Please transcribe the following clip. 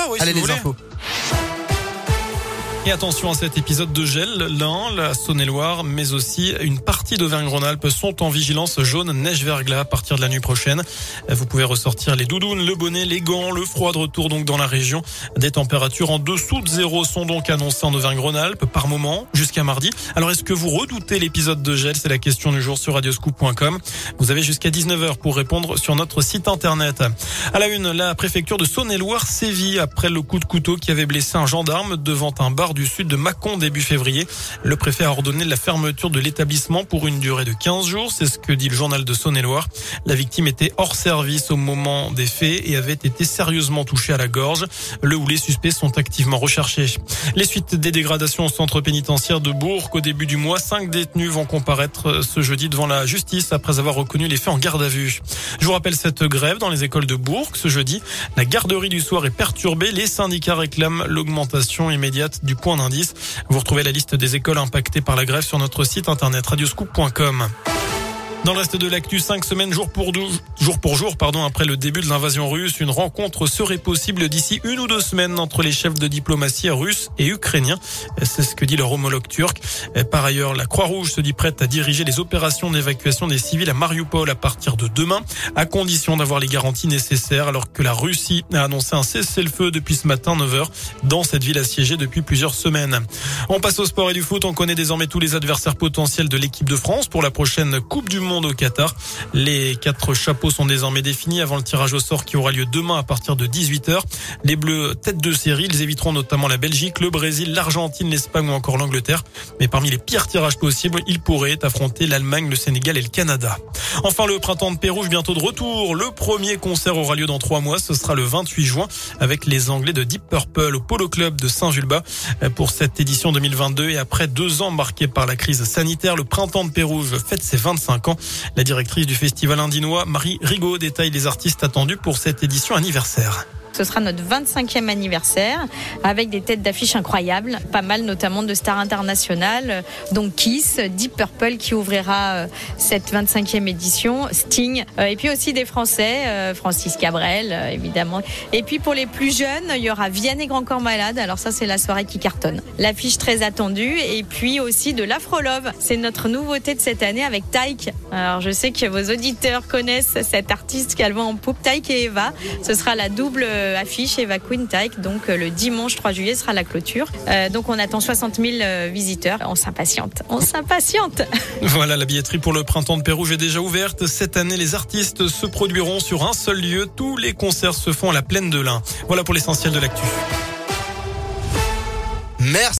va, oui, Allez si vous les voulez. Et attention à cet épisode de gel. L'Ain, la Saône-et-Loire, mais aussi une partie d'Auvergne-Rhône-Alpes sont en vigilance jaune neige-verglas à partir de la nuit prochaine. Vous pouvez ressortir les doudounes, le bonnet, les gants, le froid de retour donc dans la région. Des températures en dessous de zéro sont donc annoncées en Auvergne-Rhône-Alpes par moment jusqu'à mardi. Alors est-ce que vous redoutez l'épisode de gel? C'est la question du jour sur radioscoop.com. Vous avez jusqu'à 19h pour répondre sur notre site internet. À la une, la préfecture de Saône-et-Loire sévit après le coup de couteau qui avait blessé un gendarme devant un bar du sud de Mâcon début février. Le préfet a ordonné la fermeture de l'établissement pour une durée de 15 jours. C'est ce que dit le journal de Saône-et-Loire. La victime était hors service au moment des faits et avait été sérieusement touchée à la gorge. Le ou les suspects sont activement recherchés. Les suites des dégradations au centre pénitentiaire de Bourg au début du mois, cinq détenus vont comparaître ce jeudi devant la justice après avoir reconnu les faits en garde à vue. Je vous rappelle cette grève dans les écoles de Bourg ce jeudi. La garderie du soir est perturbée. Les syndicats réclament l'augmentation immédiate du point d'indice. Vous retrouvez la liste des écoles impactées par la grève sur notre site internet radioscoop.com. Dans le reste de l'actu, cinq semaines jour pour jour, pardon, après le début de l'invasion russe, une rencontre serait possible d'ici une ou deux semaines entre les chefs de diplomatie russes et ukrainiens. C'est ce que dit leur homologue turc. Par ailleurs, la Croix-Rouge se dit prête à diriger les opérations d'évacuation des civils à Mariupol à partir de demain, à condition d'avoir les garanties nécessaires, alors que la Russie a annoncé un cessez-le-feu depuis ce matin 9h dans cette ville assiégée depuis plusieurs semaines. On passe au sport et du foot. On connaît désormais tous les adversaires potentiels de l'équipe de France pour la prochaine Coupe du Monde au Qatar. Les quatre chapeaux sont désormais définis avant le tirage au sort qui aura lieu demain à partir de 18h. Les Bleus, tête de série, ils éviteront notamment la Belgique, le Brésil, l'Argentine, l'Espagne ou encore l'Angleterre. Mais parmi les pires tirages possibles, ils pourraient affronter l'Allemagne, le Sénégal et le Canada. Enfin, le printemps de Pérouge bientôt de retour. Le premier concert aura lieu dans trois mois. Ce sera le 28 juin avec les Anglais de Deep Purple au Polo Club de Saint-Julbas. Pour cette édition 2022 et après deux ans marqués par la crise sanitaire, le printemps de Pérouge fête ses 25 ans. La directrice du festival indinois, Marie Rigaud, détaille les artistes attendus pour cette édition anniversaire. Ce sera notre 25e anniversaire avec des têtes d'affiche incroyables, pas mal notamment de stars internationales, donc Kiss, Deep Purple qui ouvrira cette 25e édition, Sting, et puis aussi des Français, Francis Cabrel évidemment. Et puis pour les plus jeunes, il y aura Vianney Grand Corps Malade, alors ça c'est la soirée qui cartonne. L'affiche très attendue et puis aussi de l'Afro-Love, c'est notre nouveauté de cette année avec Taïk. Alors je sais que vos auditeurs connaissent cet artiste qu'elle voit en poupe, Taïk et Eva. Ce sera la double affiche Eva Queen. Donc le dimanche 3 juillet sera la clôture. Euh, donc on attend 60 000 visiteurs. On s'impatiente. On s'impatiente. Voilà, la billetterie pour le printemps de Pérouge est déjà ouverte. Cette année, les artistes se produiront sur un seul lieu. Tous les concerts se font à la plaine de l'Ain. Voilà pour l'essentiel de l'actu. Merci.